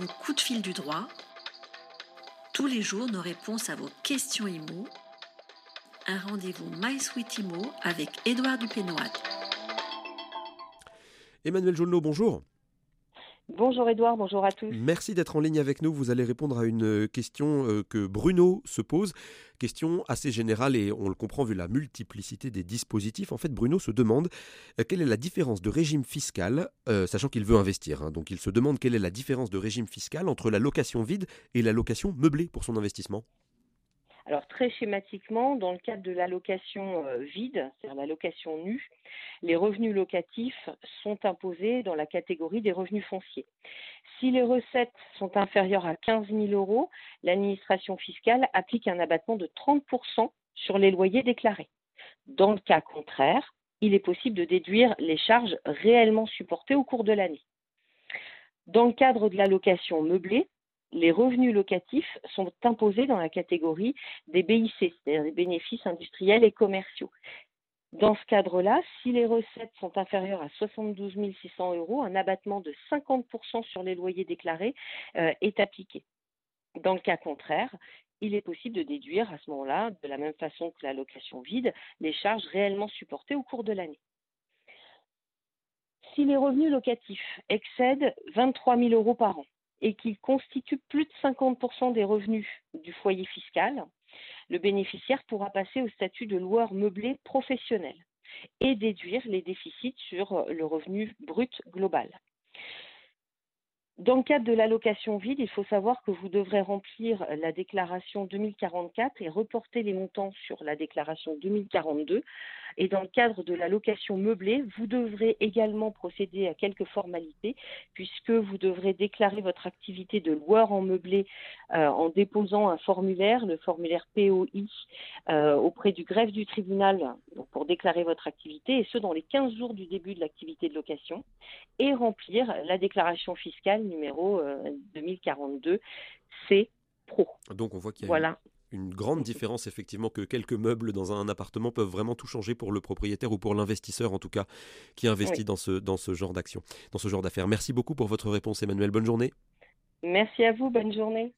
le coup de fil du droit. Tous les jours, nos réponses à vos questions IMO. Un rendez-vous My Sweet IMO avec Édouard Dupénoat. Emmanuel Jolneau, bonjour. Bonjour Edouard, bonjour à tous. Merci d'être en ligne avec nous. Vous allez répondre à une question euh, que Bruno se pose. Question assez générale et on le comprend vu la multiplicité des dispositifs. En fait, Bruno se demande euh, quelle est la différence de régime fiscal, euh, sachant qu'il veut investir. Hein. donc il se demande quelle est la différence de régime fiscal entre la location vide et la location meublée pour son investissement. Alors très schématiquement, dans le cadre de l'allocation euh, vide, c'est-à-dire la location nue, les revenus locatifs sont imposés dans la catégorie des revenus fonciers. Si les recettes sont inférieures à 15 000 euros, l'administration fiscale applique un abattement de 30% sur les loyers déclarés. Dans le cas contraire, il est possible de déduire les charges réellement supportées au cours de l'année. Dans le cadre de la location meublée, les revenus locatifs sont imposés dans la catégorie des BIC, c'est-à-dire des bénéfices industriels et commerciaux. Dans ce cadre-là, si les recettes sont inférieures à 72 600 euros, un abattement de 50% sur les loyers déclarés euh, est appliqué. Dans le cas contraire, il est possible de déduire à ce moment-là, de la même façon que la location vide, les charges réellement supportées au cours de l'année. Si les revenus locatifs excèdent 23 000 euros par an, et qui constitue plus de 50% des revenus du foyer fiscal, le bénéficiaire pourra passer au statut de loueur meublé professionnel et déduire les déficits sur le revenu brut global. Dans le cadre de l'allocation vide, il faut savoir que vous devrez remplir la déclaration 2044 et reporter les montants sur la déclaration 2042. Et dans le cadre de l'allocation meublée, vous devrez également procéder à quelques formalités puisque vous devrez déclarer votre activité de loueur en meublé euh, en déposant un formulaire, le formulaire POI, euh, auprès du greffe du tribunal pour déclarer votre activité et ce dans les 15 jours du début de l'activité de location et remplir la déclaration fiscale numéro 2042 euh, C Pro. Donc on voit qu'il y a une, grande différence effectivement que quelques meubles dans un appartement peuvent vraiment tout changer pour le propriétaire ou pour l'investisseur en tout cas qui investit dans ce, dans ce genre d'action, dans ce genre d'affaires. Merci beaucoup pour votre réponse Emmanuel. Bonne journée. Merci à vous, bonne journée.